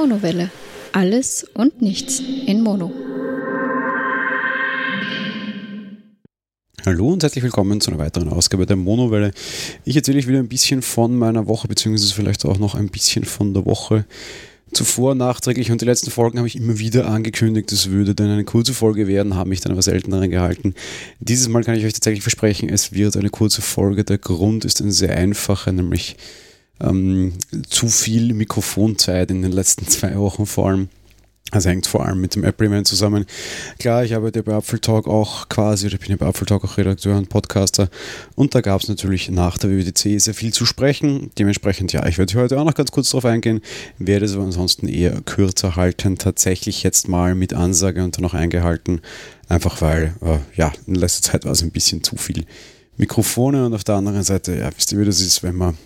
Monowelle. Alles und nichts in Mono. Hallo und herzlich willkommen zu einer weiteren Ausgabe der Monowelle. Ich erzähle euch wieder ein bisschen von meiner Woche, beziehungsweise vielleicht auch noch ein bisschen von der Woche zuvor nachträglich. Und die letzten Folgen habe ich immer wieder angekündigt, es würde dann eine kurze Folge werden, habe mich dann aber selten daran gehalten. Dieses Mal kann ich euch tatsächlich versprechen, es wird eine kurze Folge. Der Grund ist ein sehr einfacher, nämlich ähm, zu viel Mikrofonzeit in den letzten zwei Wochen vor allem. Also hängt vor allem mit dem Apple-Event zusammen. Klar, ich arbeite bei Apple Talk auch quasi, oder bin ja bei Apple Talk auch Redakteur und Podcaster. Und da gab es natürlich nach der WWDC sehr viel zu sprechen. Dementsprechend, ja, ich werde heute auch noch ganz kurz darauf eingehen, werde es aber ansonsten eher kürzer halten. Tatsächlich jetzt mal mit Ansage und dann noch eingehalten. Einfach weil, äh, ja, in letzter Zeit war es ein bisschen zu viel Mikrofone und auf der anderen Seite, ja, wisst ihr, wie das ist, wenn man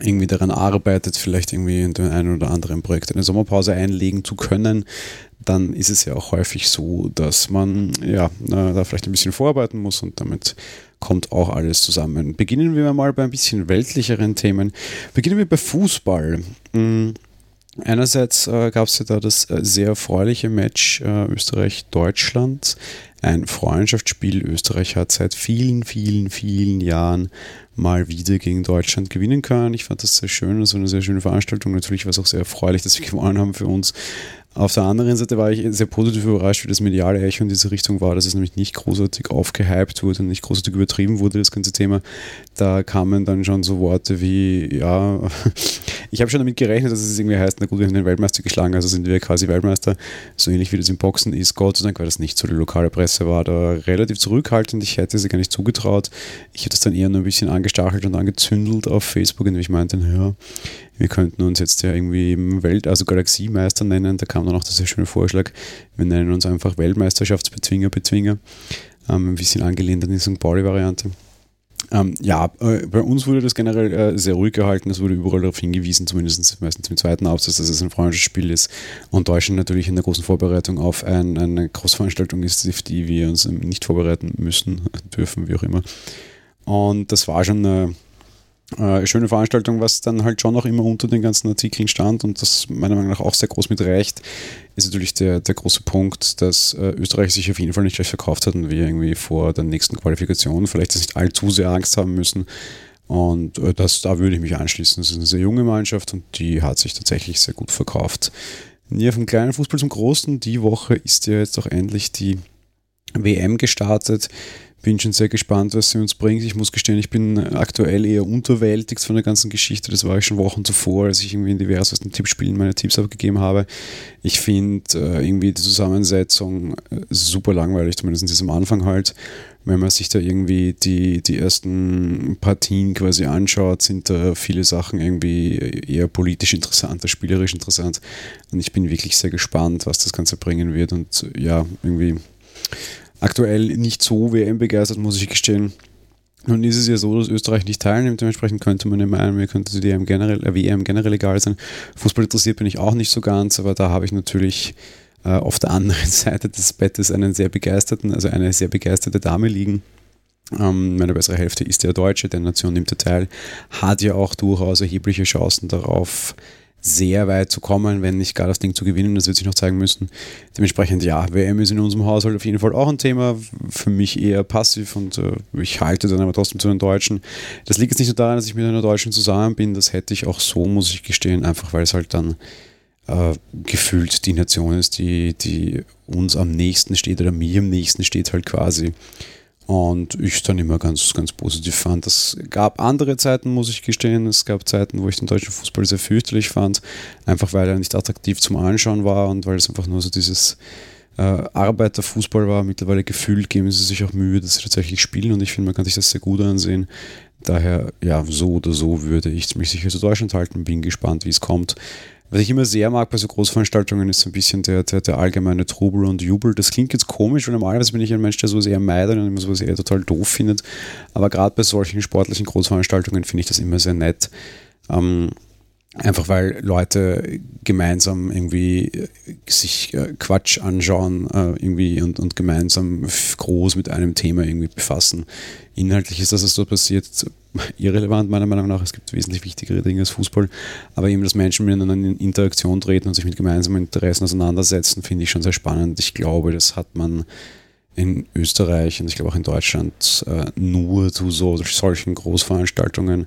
irgendwie daran arbeitet, vielleicht irgendwie in dem einen oder anderen Projekt eine Sommerpause einlegen zu können, dann ist es ja auch häufig so, dass man ja da vielleicht ein bisschen vorarbeiten muss und damit kommt auch alles zusammen. Beginnen wir mal bei ein bisschen weltlicheren Themen. Beginnen wir bei Fußball. Hm, einerseits äh, gab es ja da das äh, sehr erfreuliche Match äh, Österreich-Deutschland, ein Freundschaftsspiel. Österreich hat seit vielen, vielen, vielen Jahren mal wieder gegen Deutschland gewinnen können. Ich fand das sehr schön, das war eine sehr schöne Veranstaltung. Natürlich war es auch sehr erfreulich, dass wir gewonnen haben für uns. Auf der anderen Seite war ich sehr positiv überrascht, wie das mediale Echo in diese Richtung war, dass es nämlich nicht großartig aufgehypt wurde, nicht großartig übertrieben wurde, das ganze Thema. Da kamen dann schon so Worte wie, ja, ich habe schon damit gerechnet, dass es irgendwie heißt, na gut, wir haben den Weltmeister geschlagen, also sind wir quasi Weltmeister, so ähnlich wie das im Boxen ist. Gott sei Dank war das nicht so. Die lokale Presse war da relativ zurückhaltend, ich hätte sie gar nicht zugetraut. Ich habe das dann eher nur ein bisschen angestachelt und angezündelt auf Facebook, indem ich meinte, ja, wir könnten uns jetzt ja irgendwie Welt-, also Galaxiemeister nennen. Da kam dann auch dieser schöne Vorschlag, wir nennen uns einfach Weltmeisterschaftsbezwinger, Bezwinger. Ähm, ein bisschen angelehnt an die St. Pauli-Variante. Ähm, ja, äh, bei uns wurde das generell äh, sehr ruhig gehalten. Es wurde überall darauf hingewiesen, zumindest meistens im zweiten Absatz, dass es ein Freundschaftsspiel ist. Und Deutschland natürlich in der großen Vorbereitung auf ein, eine Großveranstaltung ist, auf die wir uns nicht vorbereiten müssen, dürfen, wie auch immer. Und das war schon eine äh, schöne Veranstaltung, was dann halt schon noch immer unter den ganzen Artikeln stand und das meiner Meinung nach auch sehr groß mit reicht, ist natürlich der, der große Punkt, dass äh, Österreich sich auf jeden Fall nicht gleich verkauft hat und wir irgendwie vor der nächsten Qualifikation vielleicht nicht allzu sehr Angst haben müssen. Und äh, das, da würde ich mich anschließen. Das ist eine sehr junge Mannschaft und die hat sich tatsächlich sehr gut verkauft. Ja, vom kleinen Fußball zum großen. Die Woche ist ja jetzt auch endlich die WM gestartet bin schon sehr gespannt, was sie uns bringt. Ich muss gestehen, ich bin aktuell eher unterwältigt von der ganzen Geschichte. Das war ich schon Wochen zuvor, als ich irgendwie in diversesten Tippspielen meine Tipps abgegeben habe. Ich finde äh, irgendwie die Zusammensetzung äh, super langweilig, zumindest am Anfang halt. Wenn man sich da irgendwie die, die ersten Partien quasi anschaut, sind da viele Sachen irgendwie eher politisch interessant spielerisch interessant. Und ich bin wirklich sehr gespannt, was das Ganze bringen wird. Und ja, irgendwie aktuell nicht so WM-begeistert, muss ich gestehen. Nun ist es ja so, dass Österreich nicht teilnimmt, dementsprechend könnte man ja meinen, mir könnte die WM generell, äh, WM generell egal sein. Fußball interessiert bin ich auch nicht so ganz, aber da habe ich natürlich äh, auf der anderen Seite des Bettes einen sehr begeisterten, also eine sehr begeisterte Dame liegen. Ähm, meine bessere Hälfte ist der Deutsche, der Nation nimmt er teil, hat ja auch durchaus erhebliche Chancen darauf, sehr weit zu kommen, wenn nicht gar das Ding zu gewinnen. Das wird sich noch zeigen müssen. Dementsprechend, ja, WM ist in unserem Haushalt auf jeden Fall auch ein Thema. Für mich eher passiv und äh, ich halte dann aber trotzdem zu den Deutschen. Das liegt jetzt nicht nur daran, dass ich mit einer Deutschen zusammen bin. Das hätte ich auch so, muss ich gestehen, einfach weil es halt dann äh, gefühlt die Nation ist, die, die uns am nächsten steht oder mir am nächsten steht halt quasi. Und ich dann immer ganz, ganz positiv fand. Es gab andere Zeiten, muss ich gestehen. Es gab Zeiten, wo ich den deutschen Fußball sehr fürchterlich fand, einfach weil er nicht attraktiv zum Anschauen war und weil es einfach nur so dieses äh, Arbeiterfußball war. Mittlerweile gefühlt geben sie sich auch Mühe, dass sie tatsächlich spielen und ich finde, man kann sich das sehr gut ansehen. Daher, ja, so oder so würde ich mich sicher zu Deutschland halten. Bin gespannt, wie es kommt. Was ich immer sehr mag bei so Großveranstaltungen ist so ein bisschen der, der, der, allgemeine Trubel und Jubel. Das klingt jetzt komisch, weil normalerweise bin ich ein Mensch, der sowas eher meidet und immer sowas eher total doof findet. Aber gerade bei solchen sportlichen Großveranstaltungen finde ich das immer sehr nett. Ähm, Einfach weil Leute gemeinsam irgendwie äh, sich äh, Quatsch anschauen äh, irgendwie und, und gemeinsam groß mit einem Thema irgendwie befassen. Inhaltlich ist das, was so passiert, irrelevant meiner Meinung nach. Es gibt wesentlich wichtigere Dinge als Fußball. Aber eben, dass Menschen miteinander in Interaktion treten und sich mit gemeinsamen Interessen auseinandersetzen, finde ich schon sehr spannend. Ich glaube, das hat man in Österreich und ich glaube auch in Deutschland nur zu so solchen Großveranstaltungen.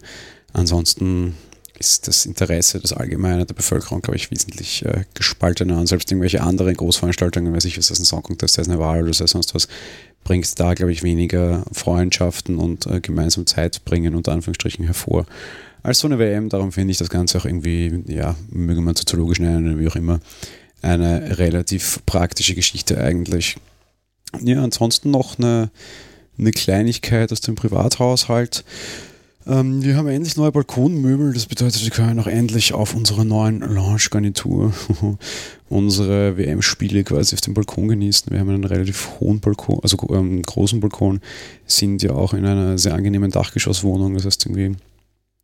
Ansonsten ist das Interesse des Allgemeinen der Bevölkerung, glaube ich, wesentlich äh, gespaltener. Und selbst irgendwelche anderen Großveranstaltungen, weiß ich, was das ein Song Contest, das ist eine Wahl oder sonst was, bringt da, glaube ich, weniger Freundschaften und äh, gemeinsam Zeit bringen, unter Anführungsstrichen, hervor. Als so eine WM, darum finde ich das Ganze auch irgendwie, ja, möge man soziologisch nennen oder wie auch immer, eine relativ praktische Geschichte eigentlich. Ja, ansonsten noch eine, eine Kleinigkeit aus dem Privathaushalt. Ähm, wir haben endlich neue Balkonmöbel. Das bedeutet, wir können auch endlich auf unserer neuen Lounge-Garnitur unsere WM-Spiele quasi auf dem Balkon genießen. Wir haben einen relativ hohen Balkon, also ähm, großen Balkon, sind ja auch in einer sehr angenehmen Dachgeschosswohnung. Das heißt irgendwie,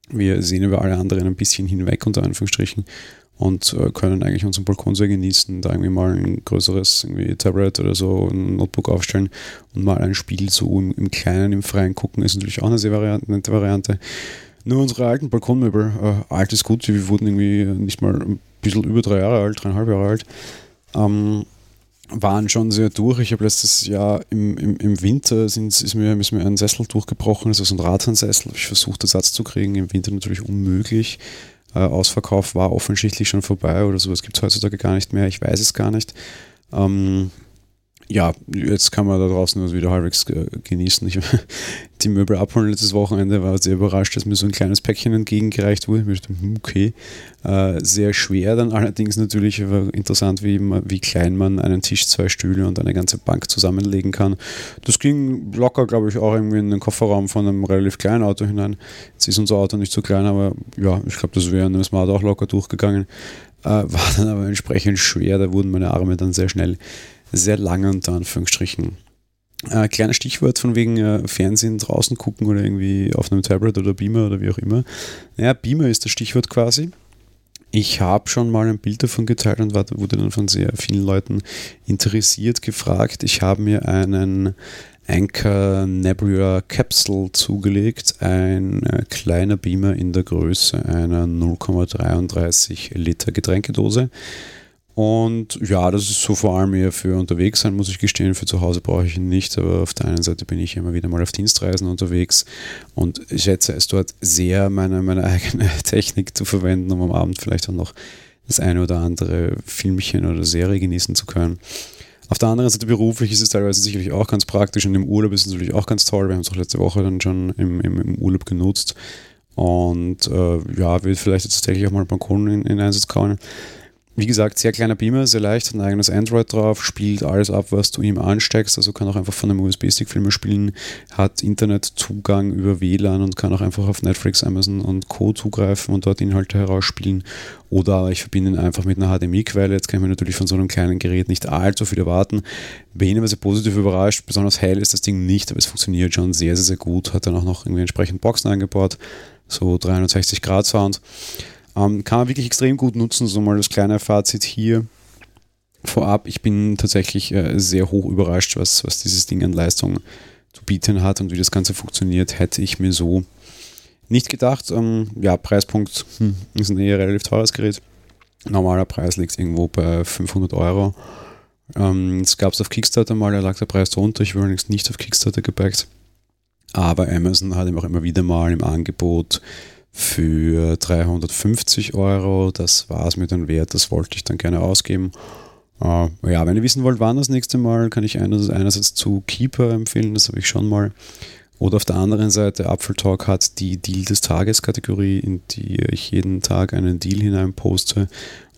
wir sehen über alle anderen ein bisschen hinweg, unter Anführungsstrichen, und äh, können eigentlich unseren Balkon sehr genießen, da irgendwie mal ein größeres irgendwie Tablet oder so, ein Notebook aufstellen und mal ein Spiel so im, im Kleinen, im Freien gucken, ist natürlich auch eine sehr Variante, nette Variante. Nur unsere alten Balkonmöbel, äh, alt ist gut, wir wurden irgendwie nicht mal ein bisschen über drei Jahre alt, dreieinhalb Jahre alt, ähm, waren schon sehr durch. Ich habe letztes Jahr im, im, im Winter sind, ist, mir, ist mir ein Sessel durchgebrochen, also so ein Rathensessel, habe ich versucht, Ersatz zu kriegen, im Winter natürlich unmöglich äh, Ausverkauf war offensichtlich schon vorbei oder sowas gibt es heutzutage gar nicht mehr. Ich weiß es gar nicht. Ähm, ja, jetzt kann man da draußen also wieder halbwegs genießen. Ich die Möbel abholen letztes Wochenende, war sehr überrascht, dass mir so ein kleines Päckchen entgegengereicht wurde. Ich dachte, hm, okay, äh, sehr schwer dann allerdings natürlich, interessant, wie, wie klein man einen Tisch, zwei Stühle und eine ganze Bank zusammenlegen kann. Das ging locker, glaube ich, auch irgendwie in den Kofferraum von einem relativ kleinen Auto hinein. Jetzt ist unser Auto nicht so klein, aber ja, ich glaube, das wäre in einem Smart auch locker durchgegangen. Äh, war dann aber entsprechend schwer, da wurden meine Arme dann sehr schnell sehr lange unter Anführungsstrichen. Äh, kleines Stichwort von wegen äh, Fernsehen draußen gucken oder irgendwie auf einem Tablet oder Beamer oder wie auch immer. Naja, Beamer ist das Stichwort quasi. Ich habe schon mal ein Bild davon geteilt und wurde dann von sehr vielen Leuten interessiert gefragt. Ich habe mir einen Anchor Nebula Capsule zugelegt, ein äh, kleiner Beamer in der Größe einer 0,33 Liter Getränkedose. Und ja, das ist so vor allem eher für unterwegs sein, muss ich gestehen. Für zu Hause brauche ich ihn nicht, aber auf der einen Seite bin ich immer wieder mal auf Dienstreisen unterwegs und schätze es dort sehr, meine, meine eigene Technik zu verwenden, um am Abend vielleicht auch noch das eine oder andere Filmchen oder Serie genießen zu können. Auf der anderen Seite beruflich ist es teilweise sicherlich auch ganz praktisch und im Urlaub ist es natürlich auch ganz toll. Wir haben es auch letzte Woche dann schon im, im, im Urlaub genutzt und äh, ja, wird vielleicht jetzt tatsächlich auch mal Balkon in, in Einsatz kommen. Wie gesagt, sehr kleiner Beamer, sehr leicht, hat ein eigenes Android drauf, spielt alles ab, was du ihm ansteckst, also kann auch einfach von einem USB-Stick Filme spielen, hat Internetzugang über WLAN und kann auch einfach auf Netflix, Amazon und Co. zugreifen und dort Inhalte herausspielen. Oder ich verbinde ihn einfach mit einer HDMI-Quelle. Jetzt kann ich mir natürlich von so einem kleinen Gerät nicht allzu viel erwarten. Bin aber sehr positiv überrascht. Besonders hell ist das Ding nicht, aber es funktioniert schon sehr, sehr, sehr gut. Hat dann auch noch irgendwie entsprechend Boxen eingebaut. So 360 Grad Sound. Ähm, kann man wirklich extrem gut nutzen, so mal das kleine Fazit hier vorab. Ich bin tatsächlich äh, sehr hoch überrascht, was, was dieses Ding an Leistung zu bieten hat und wie das Ganze funktioniert, hätte ich mir so nicht gedacht. Ähm, ja, Preispunkt hm, ist ein eher relativ teures Gerät. Normaler Preis liegt irgendwo bei 500 Euro. Ähm, es gab es auf Kickstarter mal, da lag der Preis drunter. Ich war allerdings nicht auf Kickstarter gebackt. Aber Amazon hat ihm auch immer wieder mal im Angebot für 350 Euro. Das war es mir dann wert, das wollte ich dann gerne ausgeben. Uh, ja, wenn ihr wissen wollt, wann das nächste Mal, kann ich einerseits zu Keeper empfehlen, das habe ich schon mal. Oder auf der anderen Seite, Apfel Talk hat die Deal des Tages Kategorie, in die ich jeden Tag einen Deal hinein poste.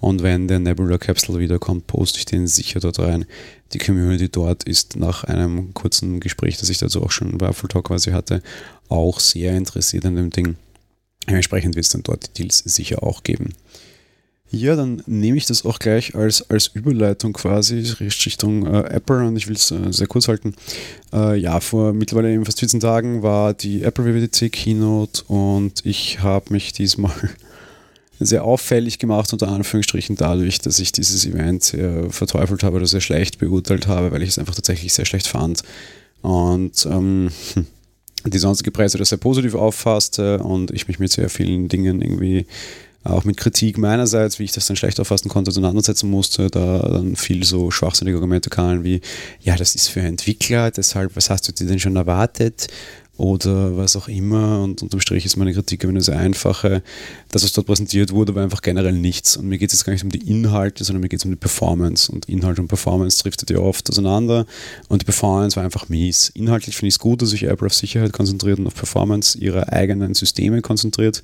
Und wenn der Nebula Capsule wiederkommt, poste ich den sicher dort rein. Die Community dort ist nach einem kurzen Gespräch, das ich dazu auch schon bei Apfel Talk quasi hatte, auch sehr interessiert an dem Ding. Dementsprechend wird es dann dort die Deals sicher auch geben. Ja, dann nehme ich das auch gleich als, als Überleitung quasi Richtung äh, Apple und ich will es äh, sehr kurz halten. Äh, ja, vor mittlerweile eben fast 14 Tagen war die Apple WWDC Keynote und ich habe mich diesmal sehr auffällig gemacht, unter Anführungsstrichen, dadurch, dass ich dieses Event sehr verteufelt habe oder sehr schlecht beurteilt habe, weil ich es einfach tatsächlich sehr schlecht fand. Und ähm, die sonstige Presse das sehr positiv auffasste und ich mich mit sehr vielen Dingen irgendwie auch mit Kritik meinerseits, wie ich das dann schlecht auffassen konnte, auseinandersetzen musste, da dann viel so schwachsinnige Argumente kamen wie, ja, das ist für Entwickler, deshalb, was hast du dir denn schon erwartet? Oder was auch immer. Und unterm Strich ist meine Kritik eine sehr einfache. Das, was dort präsentiert wurde, war einfach generell nichts. Und mir geht es jetzt gar nicht um die Inhalte, sondern mir geht es um die Performance. Und Inhalt und Performance driftet ja oft auseinander. Und die Performance war einfach mies. Inhaltlich finde ich es gut, dass sich Apple auf Sicherheit konzentriert und auf Performance ihrer eigenen Systeme konzentriert.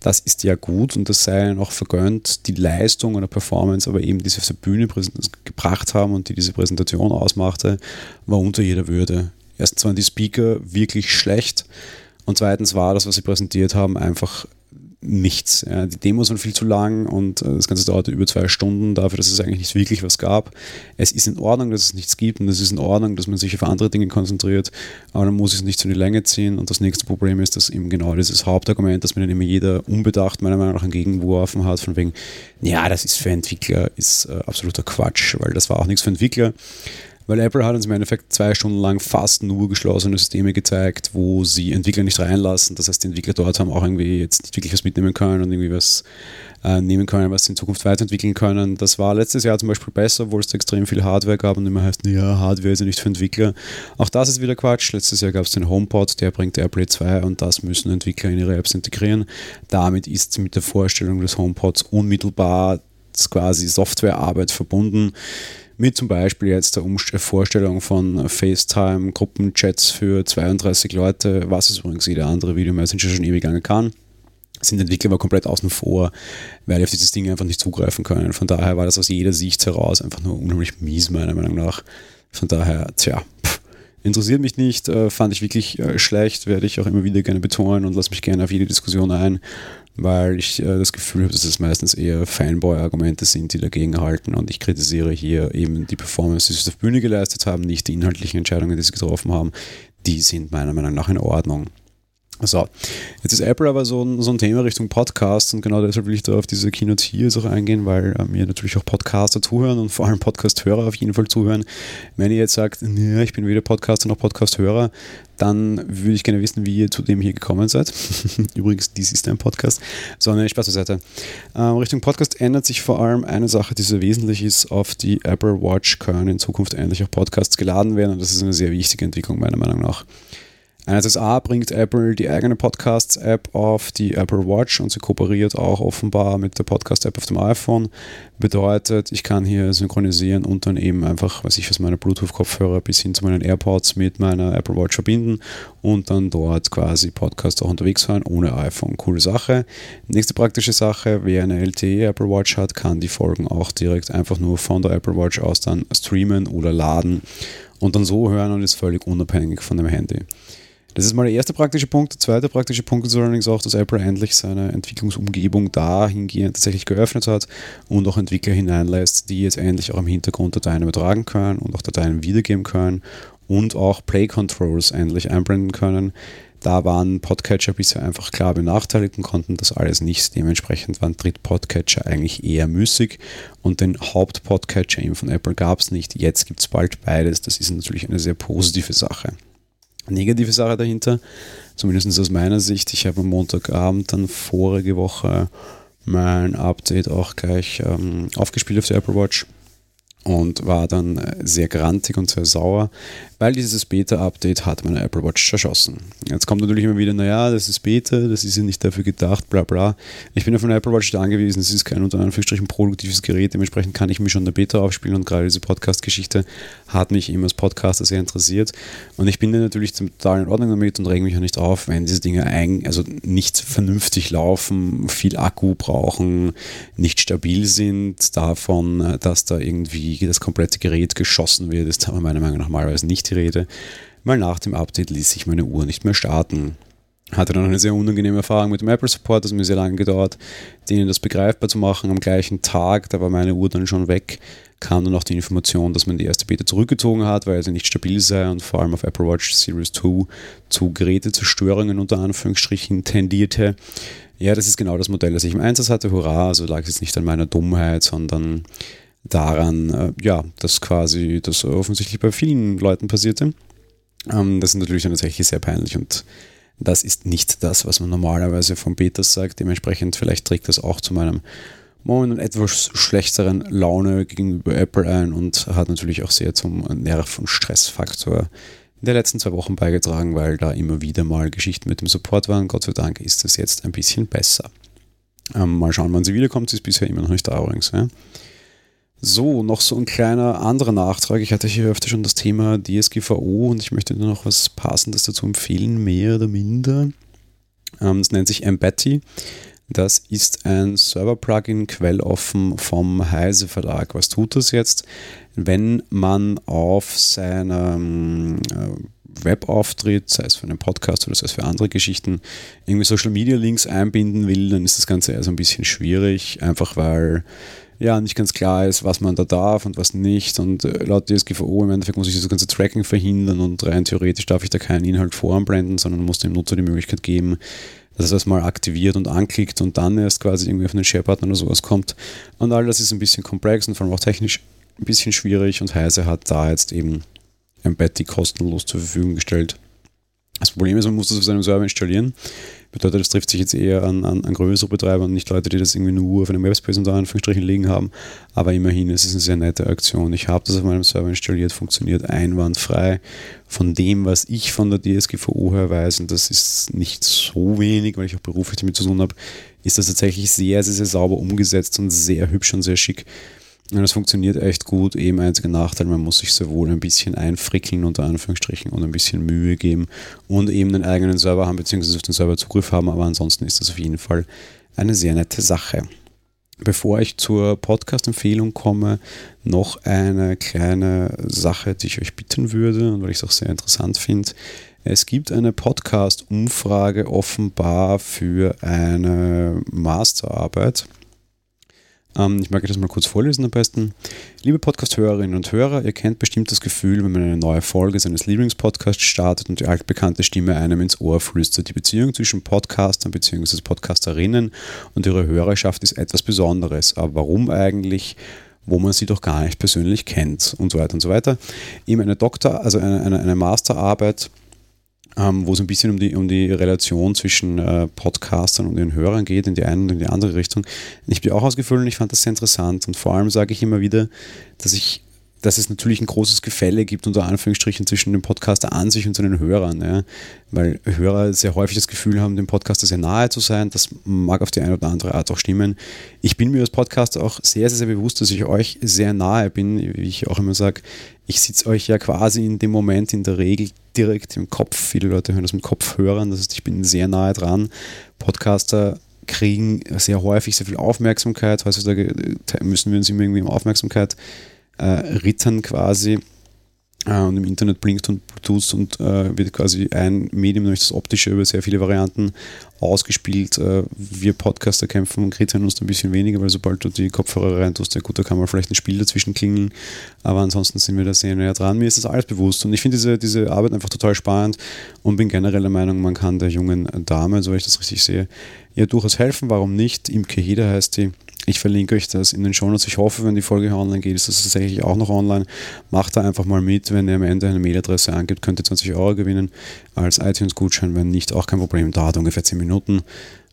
Das ist ja gut und das sei ihnen auch vergönnt. Die Leistung oder Performance, aber eben die sie auf der Bühne gebracht haben und die diese Präsentation ausmachte, war unter jeder Würde. Erstens waren die Speaker wirklich schlecht und zweitens war das, was sie präsentiert haben, einfach nichts. Ja, die Demos waren viel zu lang und äh, das Ganze dauerte über zwei Stunden dafür, dass es eigentlich nicht wirklich was gab. Es ist in Ordnung, dass es nichts gibt und es ist in Ordnung, dass man sich auf andere Dinge konzentriert, aber dann muss es nicht zu die Länge ziehen und das nächste Problem ist, dass eben genau dieses Hauptargument, dass mir dann immer jeder unbedacht meiner Meinung nach entgegengeworfen hat, von wegen, ja, das ist für Entwickler, ist äh, absoluter Quatsch, weil das war auch nichts für Entwickler weil Apple hat uns im Endeffekt zwei Stunden lang fast nur geschlossene Systeme gezeigt, wo sie Entwickler nicht reinlassen. Das heißt, die Entwickler dort haben auch irgendwie jetzt nicht wirklich was mitnehmen können und irgendwie was äh, nehmen können, was sie in Zukunft weiterentwickeln können. Das war letztes Jahr zum Beispiel besser, obwohl es extrem viel Hardware gab und immer heißt, ja, Hardware ist ja nicht für Entwickler. Auch das ist wieder Quatsch. Letztes Jahr gab es den HomePod, der bringt AirPlay 2 und das müssen Entwickler in ihre Apps integrieren. Damit ist mit der Vorstellung des HomePods unmittelbar quasi Softwarearbeit verbunden mit zum Beispiel jetzt der Umst Vorstellung von FaceTime, Gruppenchats für 32 Leute, was es übrigens jeder andere Video Messenger schon ewig lange kann sind Entwickler aber komplett außen vor, weil die auf dieses Ding einfach nicht zugreifen können. Von daher war das aus jeder Sicht heraus einfach nur unheimlich mies, meiner Meinung nach. Von daher, tja, pff, interessiert mich nicht, äh, fand ich wirklich äh, schlecht, werde ich auch immer wieder gerne betonen und lasse mich gerne auf jede Diskussion ein weil ich äh, das Gefühl habe, dass es meistens eher Fanboy-Argumente sind, die dagegen halten und ich kritisiere hier eben die Performance, die sie auf Bühne geleistet haben, nicht die inhaltlichen Entscheidungen, die sie getroffen haben. Die sind meiner Meinung nach in Ordnung. So, jetzt ist Apple aber so ein, so ein Thema Richtung Podcast und genau deshalb will ich da auf diese Keynote hier auch eingehen, weil äh, mir natürlich auch Podcaster zuhören und vor allem Podcast-Hörer auf jeden Fall zuhören. Wenn ihr jetzt sagt, ich bin weder Podcaster noch Podcast-Hörer, dann würde ich gerne wissen, wie ihr zu dem hier gekommen seid. Übrigens, dies ist ein Podcast. So, eine Spaß beiseite. Ähm, Richtung Podcast ändert sich vor allem eine Sache, die sehr wesentlich ist. Auf die Apple Watch können in Zukunft endlich auch Podcasts geladen werden und das ist eine sehr wichtige Entwicklung meiner Meinung nach. Einerseits A bringt Apple die eigene Podcasts-App auf die Apple Watch und sie kooperiert auch offenbar mit der Podcast-App auf dem iPhone. Bedeutet, ich kann hier synchronisieren und dann eben einfach, was ich aus meiner Bluetooth-Kopfhörer bis hin zu meinen AirPods mit meiner Apple Watch verbinden und dann dort quasi Podcast auch unterwegs hören ohne iPhone. Coole Sache. Nächste praktische Sache, wer eine LTE Apple Watch hat, kann die Folgen auch direkt einfach nur von der Apple Watch aus dann streamen oder laden und dann so hören und ist völlig unabhängig von dem Handy. Das ist mal der erste praktische Punkt. Der zweite praktische Punkt ist allerdings auch, dass Apple endlich seine Entwicklungsumgebung dahingehend tatsächlich geöffnet hat und auch Entwickler hineinlässt, die jetzt endlich auch im Hintergrund Dateien übertragen können und auch Dateien wiedergeben können und auch Play Controls endlich einblenden können. Da waren Podcatcher bisher einfach klar benachteiligt und konnten das alles nicht. Dementsprechend waren Dritt-Podcatcher eigentlich eher müßig und den Haupt-Podcatcher eben von Apple gab es nicht. Jetzt gibt es bald beides. Das ist natürlich eine sehr positive Sache negative Sache dahinter, zumindest aus meiner Sicht. Ich habe am Montagabend dann vorige Woche mein Update auch gleich ähm, aufgespielt auf der Apple Watch und war dann äh, sehr grantig und sehr sauer, weil dieses Beta-Update hat meine Apple Watch zerschossen. Jetzt kommt natürlich immer wieder, naja, das ist Beta, das ist ja nicht dafür gedacht, bla bla. Ich bin auf eine Apple Watch angewiesen, es ist kein unter Anführungsstrichen produktives Gerät, dementsprechend kann ich mich schon der Beta aufspielen und gerade diese Podcast-Geschichte hat mich eben als Podcaster sehr interessiert und ich bin da natürlich total in Ordnung damit und rege mich auch nicht auf, wenn diese Dinge ein, also nicht vernünftig laufen, viel Akku brauchen, nicht stabil sind, davon, dass da irgendwie das komplette Gerät geschossen wird, ist aber meiner Meinung nach normalerweise nicht die Rede, weil nach dem Update ließ sich meine Uhr nicht mehr starten. Hatte dann eine sehr unangenehme Erfahrung mit dem Apple Support, das mir sehr lange gedauert, denen das begreifbar zu machen. Am gleichen Tag, da war meine Uhr dann schon weg, kam dann auch die Information, dass man die erste Beta zurückgezogen hat, weil sie nicht stabil sei und vor allem auf Apple Watch Series 2 zu Gerätezerstörungen unter Anführungsstrichen tendierte. Ja, das ist genau das Modell, das ich im Einsatz hatte. Hurra, also lag es jetzt nicht an meiner Dummheit, sondern daran, äh, ja, dass quasi das offensichtlich bei vielen Leuten passierte. Ähm, das ist natürlich dann tatsächlich sehr peinlich und das ist nicht das, was man normalerweise von Betas sagt. Dementsprechend vielleicht trägt das auch zu meinem momentan etwas schlechteren Laune gegenüber Apple ein und hat natürlich auch sehr zum Nerv- und Stressfaktor in den letzten zwei Wochen beigetragen, weil da immer wieder mal Geschichten mit dem Support waren. Gott sei Dank ist es jetzt ein bisschen besser. Ähm, mal schauen, wann sie wiederkommt. Sie ist bisher immer noch nicht da übrigens. Ja. So, noch so ein kleiner anderer Nachtrag. Ich hatte hier öfter schon das Thema DSGVO und ich möchte nur noch was Passendes dazu empfehlen, mehr oder minder. Ähm, das nennt sich Embetty. Das ist ein Server-Plugin, quelloffen vom Heise Verlag. Was tut das jetzt? Wenn man auf seinem äh, Webauftritt, sei es für einen Podcast oder sei es für andere Geschichten, irgendwie Social Media Links einbinden will, dann ist das Ganze eher so ein bisschen schwierig, einfach weil ja nicht ganz klar ist, was man da darf und was nicht. Und äh, laut DSGVO im Endeffekt muss ich das ganze Tracking verhindern und rein theoretisch darf ich da keinen Inhalt voranblenden, sondern muss dem Nutzer die Möglichkeit geben, dass er das mal aktiviert und anklickt und dann erst quasi irgendwie auf einen Sharepartner oder sowas kommt. Und all das ist ein bisschen komplex und vor allem auch technisch ein bisschen schwierig und Heise hat da jetzt eben ein Betty kostenlos zur Verfügung gestellt. Das Problem ist, man muss das auf seinem Server installieren. Bedeutet, das trifft sich jetzt eher an, an, an größere Betreiber und nicht Leute, die das irgendwie nur auf einem Webspace unter Anführungsstrichen liegen haben. Aber immerhin, es ist eine sehr nette Aktion. Ich habe das auf meinem Server installiert, funktioniert einwandfrei. Von dem, was ich von der DSGVO her weiß, und das ist nicht so wenig, weil ich auch beruflich damit zu tun habe, ist das tatsächlich sehr, sehr, sehr sauber umgesetzt und sehr hübsch und sehr schick. Und das funktioniert echt gut. Eben einziger Nachteil, man muss sich sowohl ein bisschen einfrickeln, unter Anführungsstrichen, und ein bisschen Mühe geben und eben einen eigenen Server haben, beziehungsweise auf den Server Zugriff haben. Aber ansonsten ist das auf jeden Fall eine sehr nette Sache. Bevor ich zur Podcast-Empfehlung komme, noch eine kleine Sache, die ich euch bitten würde und weil ich es auch sehr interessant finde. Es gibt eine Podcast-Umfrage offenbar für eine Masterarbeit ich mag das mal kurz vorlesen am besten. Liebe Podcast-Hörerinnen und Hörer, ihr kennt bestimmt das Gefühl, wenn man eine neue Folge seines Lieblingspodcasts startet und die altbekannte Stimme einem ins Ohr flüstert. Die Beziehung zwischen Podcastern bzw. Podcasterinnen und ihrer Hörerschaft ist etwas Besonderes. Aber warum eigentlich? wo man sie doch gar nicht persönlich kennt und so weiter und so weiter. Eben eine Doktor, also eine, eine, eine Masterarbeit ähm, wo es ein bisschen um die, um die Relation zwischen äh, Podcastern und den Hörern geht, in die eine und in die andere Richtung. Ich bin auch ausgefüllt und ich fand das sehr interessant. Und vor allem sage ich immer wieder, dass ich dass es natürlich ein großes Gefälle gibt, unter Anführungsstrichen, zwischen dem Podcaster an sich und seinen Hörern. Ja? Weil Hörer sehr häufig das Gefühl haben, dem Podcaster sehr nahe zu sein. Das mag auf die eine oder andere Art auch stimmen. Ich bin mir als Podcaster auch sehr, sehr, sehr bewusst, dass ich euch sehr nahe bin. Wie ich auch immer sage, ich sitze euch ja quasi in dem Moment in der Regel direkt im Kopf. Viele Leute hören das mit Kopfhörern, das heißt, ich bin sehr nahe dran. Podcaster kriegen sehr häufig sehr viel Aufmerksamkeit. Heutzutage müssen wir uns immer irgendwie um Aufmerksamkeit äh, rittern quasi. Äh, und im Internet blinkt und tust und äh, wird quasi ein Medium, nämlich das optische, über sehr viele Varianten ausgespielt. Äh, wir Podcaster kämpfen und kritzeln uns ein bisschen weniger, weil sobald du die Kopfhörer rein tust, ja gut, da kann man vielleicht ein Spiel dazwischen klingeln, aber ansonsten sind wir da sehr näher dran. Mir ist das alles bewusst und ich finde diese, diese Arbeit einfach total spannend und bin generell der Meinung, man kann der jungen Dame, so ich das richtig sehe, ja durchaus helfen. Warum nicht? Imke Heder heißt die ich verlinke euch das in den Shownotes. Ich hoffe, wenn die Folge online geht, ist das tatsächlich auch noch online. Macht da einfach mal mit. Wenn ihr am Ende eine Mailadresse angibt, könnt ihr 20 Euro gewinnen als iTunes-Gutschein. Wenn nicht, auch kein Problem. Dauert ungefähr 10 Minuten.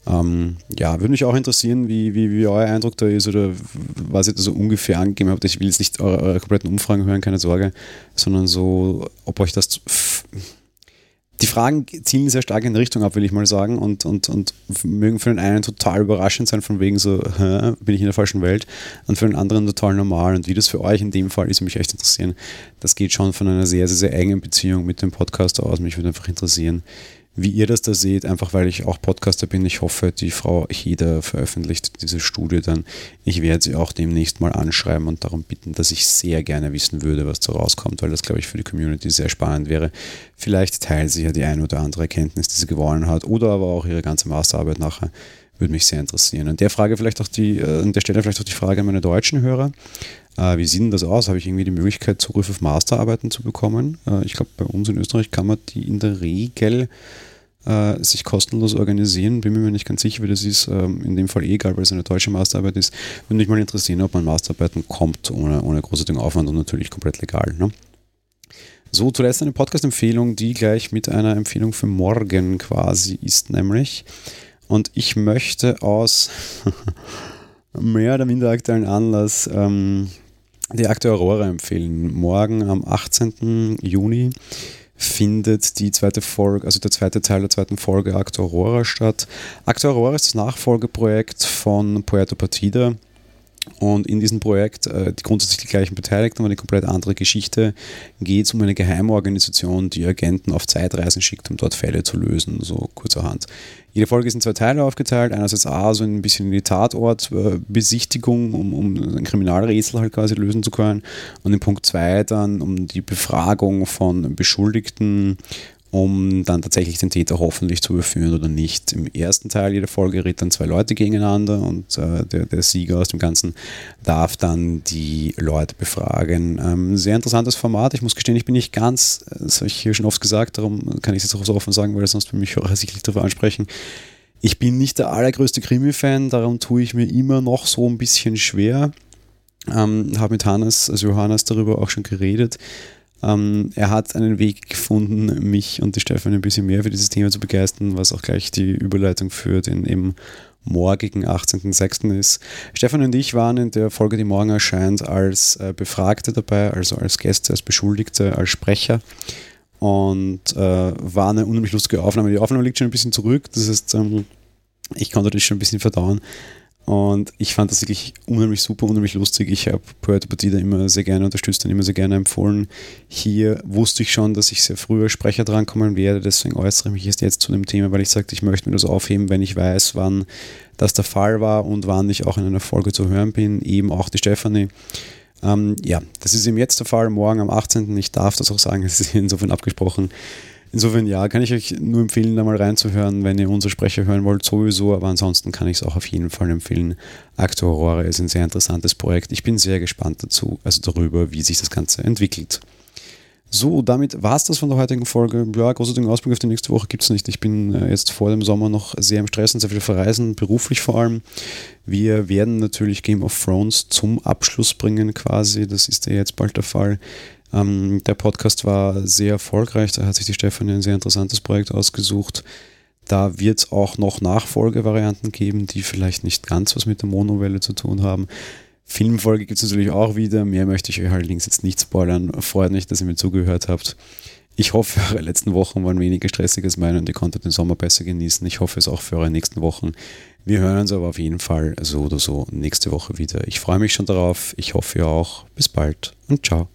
Ähm, ja, würde mich auch interessieren, wie, wie, wie euer Eindruck da ist oder was ihr da so ungefähr angegeben habt. Ich will jetzt nicht eure, eure kompletten Umfragen hören, keine Sorge, sondern so, ob euch das die Fragen zielen sehr stark in Richtung ab, will ich mal sagen, und, und, und mögen für den einen total überraschend sein, von wegen so, hä, bin ich in der falschen Welt, und für den anderen total normal. Und wie das für euch in dem Fall ist, mich echt interessieren. Das geht schon von einer sehr, sehr, sehr engen Beziehung mit dem Podcast aus. Mich würde einfach interessieren, wie ihr das da seht, einfach weil ich auch Podcaster bin. Ich hoffe, die Frau Heder veröffentlicht diese Studie dann. Ich werde sie auch demnächst mal anschreiben und darum bitten, dass ich sehr gerne wissen würde, was da rauskommt, weil das, glaube ich, für die Community sehr spannend wäre. Vielleicht teilt sie ja die eine oder andere Erkenntnis, die sie gewonnen hat, oder aber auch ihre ganze Masterarbeit nachher. Würde mich sehr interessieren. An der Frage vielleicht auch die, äh, an der Stelle vielleicht auch die Frage an meine deutschen Hörer. Äh, wie sieht denn das aus? Habe ich irgendwie die Möglichkeit, Zugriff auf Masterarbeiten zu bekommen? Äh, ich glaube, bei uns in Österreich kann man die in der Regel äh, sich kostenlos organisieren. Bin mir nicht ganz sicher, wie das ist. Ähm, in dem Fall eh egal, weil es eine deutsche Masterarbeit ist. Würde mich mal interessieren, ob man Masterarbeiten kommt ohne, ohne großartigen Aufwand und natürlich komplett legal. Ne? So, zuletzt eine Podcast-Empfehlung, die gleich mit einer Empfehlung für morgen quasi ist, nämlich. Und ich möchte aus mehr oder minder aktuellen Anlass ähm, die Akte Aurora empfehlen. Morgen am 18. Juni findet die zweite Folge, also der zweite Teil der zweiten Folge Akte Aurora statt. Akte Aurora ist das Nachfolgeprojekt von Puerto Partida. Und in diesem Projekt, äh, die grundsätzlich die gleichen Beteiligten, aber eine komplett andere Geschichte, geht es um eine Geheimorganisation, die Agenten auf Zeitreisen schickt, um dort Fälle zu lösen, so kurzerhand. Jede Folge ist in zwei Teile aufgeteilt. Einerseits A, so ein bisschen in die Tatortbesichtigung, um, um ein Kriminalrätsel halt quasi lösen zu können. Und in Punkt 2 dann um die Befragung von Beschuldigten um dann tatsächlich den Täter hoffentlich zu überführen oder nicht. Im ersten Teil jeder Folge redet dann zwei Leute gegeneinander und äh, der, der, Sieger aus dem Ganzen darf dann die Leute befragen. Ähm, sehr interessantes Format. Ich muss gestehen, ich bin nicht ganz, das habe ich hier schon oft gesagt, darum kann ich es jetzt auch so offen sagen, weil sonst für mich Hörer sicherlich darüber ansprechen. Ich bin nicht der allergrößte Krimi-Fan, darum tue ich mir immer noch so ein bisschen schwer. Ähm, habe mit Hannes, also Johannes, darüber auch schon geredet. Ähm, er hat einen Weg gefunden, mich und die Stefan ein bisschen mehr für dieses Thema zu begeistern, was auch gleich die Überleitung für den eben morgigen 18.06. ist. Stefan und ich waren in der Folge, die morgen erscheint, als äh, Befragte dabei, also als Gäste, als Beschuldigte, als Sprecher. Und äh, war eine unheimlich lustige Aufnahme. Die Aufnahme liegt schon ein bisschen zurück, das heißt, ähm, ich konnte das schon ein bisschen verdauen. Und ich fand das wirklich unheimlich super, unheimlich lustig. Ich habe Puerto Partida immer sehr gerne unterstützt und immer sehr gerne empfohlen. Hier wusste ich schon, dass ich sehr früher Sprecher drankommen werde, deswegen äußere ich mich jetzt zu dem Thema, weil ich sagte, ich möchte mir das aufheben, wenn ich weiß, wann das der Fall war und wann ich auch in einer Folge zu hören bin. Eben auch die Stefanie. Ähm, ja, das ist eben jetzt der Fall, morgen am 18. Ich darf das auch sagen, es ist insofern abgesprochen. Insofern ja, kann ich euch nur empfehlen, da mal reinzuhören, wenn ihr unsere Sprecher hören wollt, sowieso, aber ansonsten kann ich es auch auf jeden Fall empfehlen. Aktor Aurora ist ein sehr interessantes Projekt. Ich bin sehr gespannt dazu, also darüber, wie sich das Ganze entwickelt. So, damit war es das von der heutigen Folge. Ja, großartigen Ausblick auf die nächste Woche gibt es nicht. Ich bin äh, jetzt vor dem Sommer noch sehr im Stress und sehr viel verreisen, beruflich vor allem. Wir werden natürlich Game of Thrones zum Abschluss bringen quasi. Das ist ja jetzt bald der Fall. Ähm, der Podcast war sehr erfolgreich, da hat sich die Stefanie ein sehr interessantes Projekt ausgesucht. Da wird es auch noch Nachfolgevarianten geben, die vielleicht nicht ganz was mit der Monowelle zu tun haben. Filmfolge gibt es natürlich auch wieder. Mehr möchte ich euch allerdings jetzt nicht spoilern. Freut mich, dass ihr mir zugehört habt. Ich hoffe, eure letzten Wochen waren weniger stressig als meine und ihr konntet den Sommer besser genießen. Ich hoffe es auch für eure nächsten Wochen. Wir hören uns aber auf jeden Fall so oder so nächste Woche wieder. Ich freue mich schon darauf. Ich hoffe ihr auch. Bis bald und ciao.